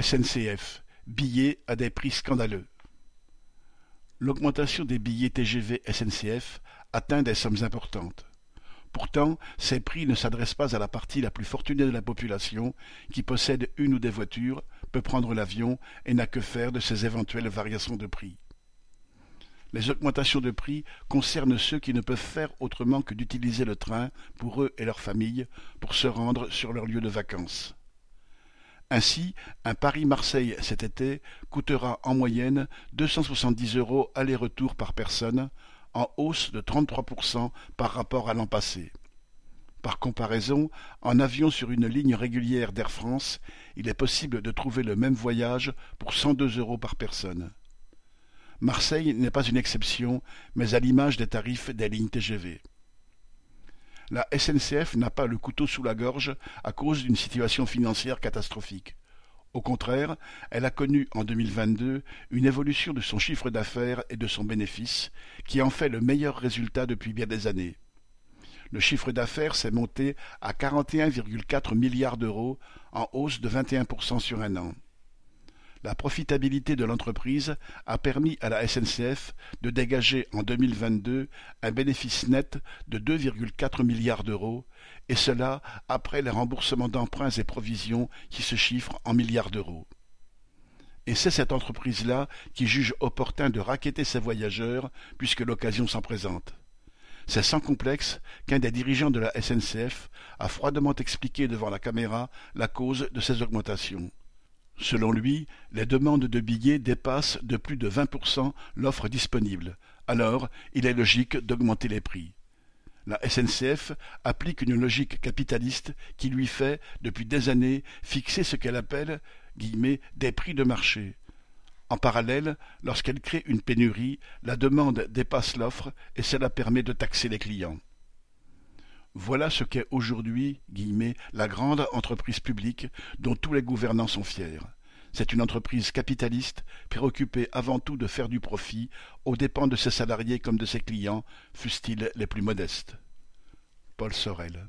SNCF, billets à des prix scandaleux. L'augmentation des billets TGV SNCF atteint des sommes importantes. Pourtant, ces prix ne s'adressent pas à la partie la plus fortunée de la population qui possède une ou des voitures, peut prendre l'avion et n'a que faire de ces éventuelles variations de prix. Les augmentations de prix concernent ceux qui ne peuvent faire autrement que d'utiliser le train pour eux et leurs familles pour se rendre sur leur lieu de vacances. Ainsi, un Paris-Marseille cet été coûtera en moyenne deux cent soixante-dix euros aller-retour par personne, en hausse de 33% par rapport à l'an passé. Par comparaison, en avion sur une ligne régulière d'Air France, il est possible de trouver le même voyage pour cent deux euros par personne. Marseille n'est pas une exception, mais à l'image des tarifs des lignes TGV. La SNCF n'a pas le couteau sous la gorge à cause d'une situation financière catastrophique. Au contraire, elle a connu en 2022 une évolution de son chiffre d'affaires et de son bénéfice qui en fait le meilleur résultat depuis bien des années. Le chiffre d'affaires s'est monté à 41,4 milliards d'euros, en hausse de 21% sur un an. La profitabilité de l'entreprise a permis à la SNCF de dégager en 2022 un bénéfice net de 2,4 milliards d'euros, et cela après les remboursements d'emprunts et provisions qui se chiffrent en milliards d'euros. Et c'est cette entreprise-là qui juge opportun de raqueter ses voyageurs puisque l'occasion s'en présente. C'est sans complexe qu'un des dirigeants de la SNCF a froidement expliqué devant la caméra la cause de ces augmentations. Selon lui, les demandes de billets dépassent de plus de 20% l'offre disponible. Alors, il est logique d'augmenter les prix. La SNCF applique une logique capitaliste qui lui fait, depuis des années, fixer ce qu'elle appelle des prix de marché. En parallèle, lorsqu'elle crée une pénurie, la demande dépasse l'offre et cela permet de taxer les clients. Voilà ce qu'est aujourd'hui la grande entreprise publique dont tous les gouvernants sont fiers. C'est une entreprise capitaliste, préoccupée avant tout de faire du profit, aux dépens de ses salariés comme de ses clients, fussent-ils les plus modestes. Paul Sorel